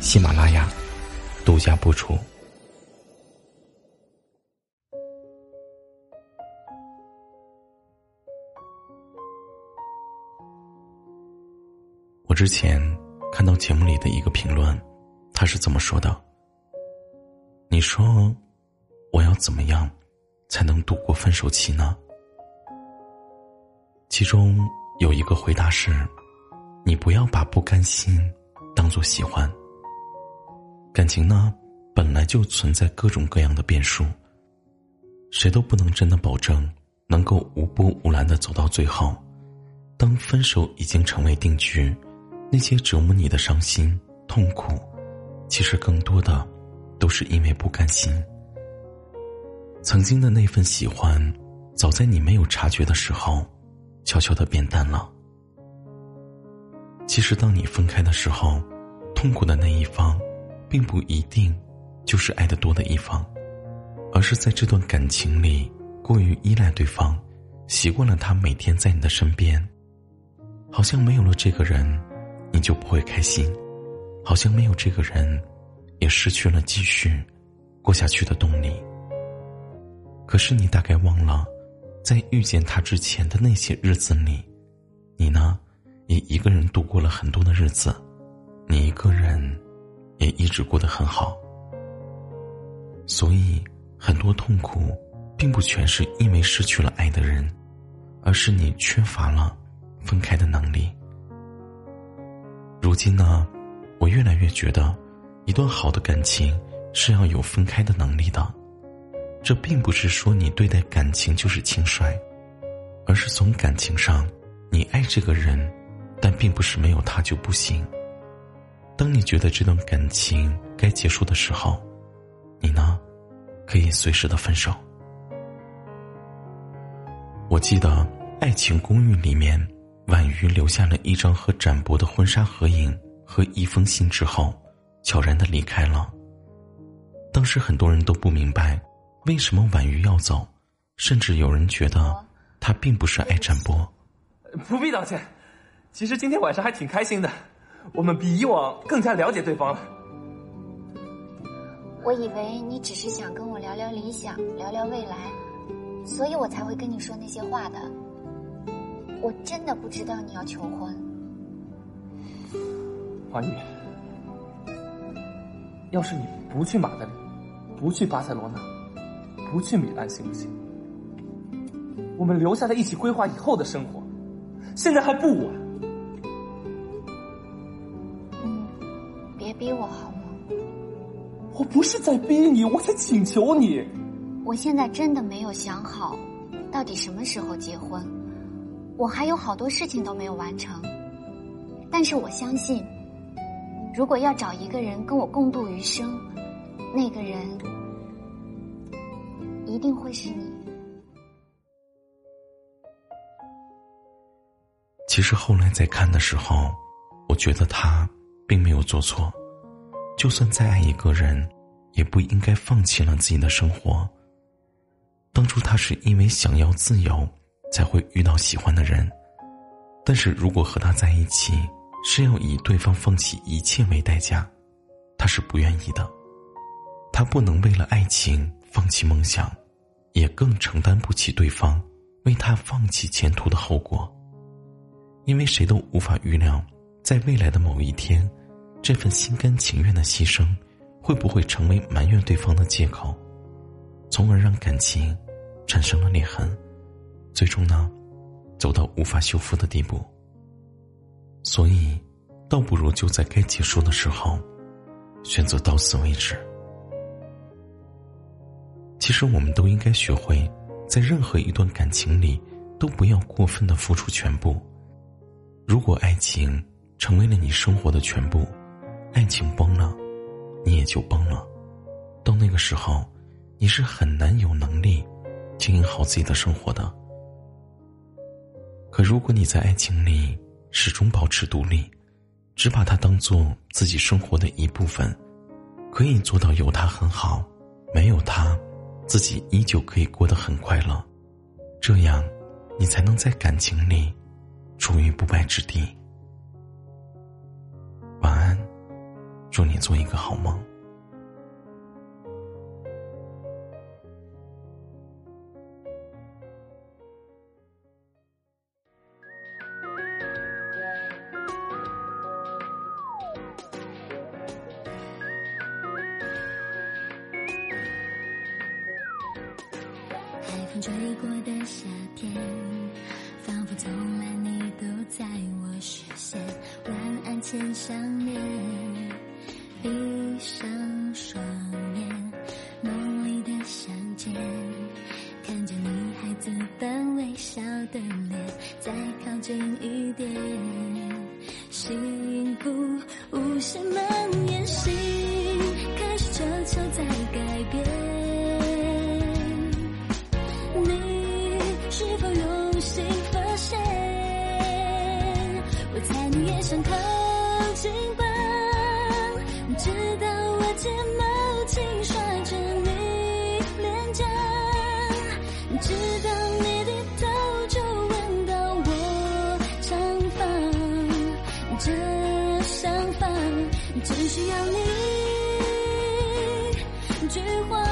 喜马拉雅独家播出。我之前看到节目里的一个评论，他是怎么说的？你说我要怎么样才能度过分手期呢？其中有一个回答是：你不要把不甘心当做喜欢。感情呢，本来就存在各种各样的变数，谁都不能真的保证能够无波无澜的走到最后。当分手已经成为定局。那些折磨你的伤心痛苦，其实更多的都是因为不甘心。曾经的那份喜欢，早在你没有察觉的时候，悄悄的变淡了。其实，当你分开的时候，痛苦的那一方，并不一定就是爱的多的一方，而是在这段感情里过于依赖对方，习惯了他每天在你的身边，好像没有了这个人。你就不会开心，好像没有这个人，也失去了继续过下去的动力。可是你大概忘了，在遇见他之前的那些日子里，你呢，也一个人度过了很多的日子，你一个人，也一直过得很好。所以，很多痛苦，并不全是因为失去了爱的人，而是你缺乏了分开的能力。如今呢，我越来越觉得，一段好的感情是要有分开的能力的。这并不是说你对待感情就是轻率，而是从感情上，你爱这个人，但并不是没有他就不行。当你觉得这段感情该结束的时候，你呢，可以随时的分手。我记得《爱情公寓》里面。婉瑜留下了一张和展博的婚纱合影和一封信之后，悄然的离开了。当时很多人都不明白，为什么婉瑜要走，甚至有人觉得他并不是爱展博。不必道歉，其实今天晚上还挺开心的，我们比以往更加了解对方了。我以为你只是想跟我聊聊理想，聊聊未来，所以我才会跟你说那些话的。我真的不知道你要求婚，华宇。要是你不去马德里，不去巴塞罗那，不去米兰，行不行？我们留下来一起规划以后的生活，现在还不晚。我不是在逼你，我在请求你。我现在真的没有想好，到底什么时候结婚。我还有好多事情都没有完成，但是我相信，如果要找一个人跟我共度余生，那个人一定会是你。其实后来在看的时候，我觉得他并没有做错，就算再爱一个人，也不应该放弃了自己的生活。当初他是因为想要自由。才会遇到喜欢的人，但是如果和他在一起是要以对方放弃一切为代价，他是不愿意的。他不能为了爱情放弃梦想，也更承担不起对方为他放弃前途的后果。因为谁都无法预料，在未来的某一天，这份心甘情愿的牺牲，会不会成为埋怨对方的借口，从而让感情产生了裂痕。最终呢，走到无法修复的地步。所以，倒不如就在该结束的时候，选择到此为止。其实，我们都应该学会，在任何一段感情里，都不要过分的付出全部。如果爱情成为了你生活的全部，爱情崩了，你也就崩了。到那个时候，你是很难有能力经营好自己的生活的。可如果你在爱情里始终保持独立，只把它当做自己生活的一部分，可以做到有他很好，没有他，自己依旧可以过得很快乐。这样，你才能在感情里处于不败之地。祝你做一个好梦。海风吹过的夏天，仿佛从来你都在我视线。晚安前想念，闭上双眼，梦里的相见，看见你孩子般微笑的脸，再靠近一点，直到我睫毛轻刷着你脸颊，直到你低头就闻到我长发，这想法只需要你一句话，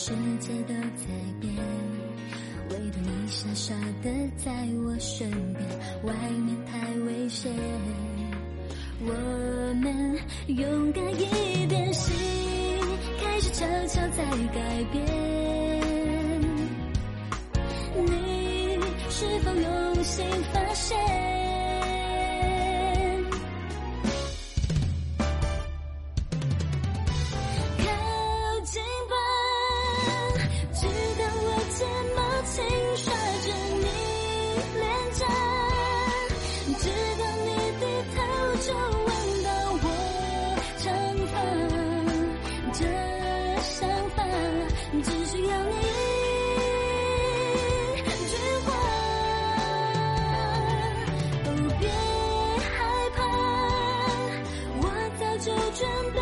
世界都在变，唯独你傻傻的在我身边，外面太危险，我们勇敢一点，心开始悄悄在改变。我准备。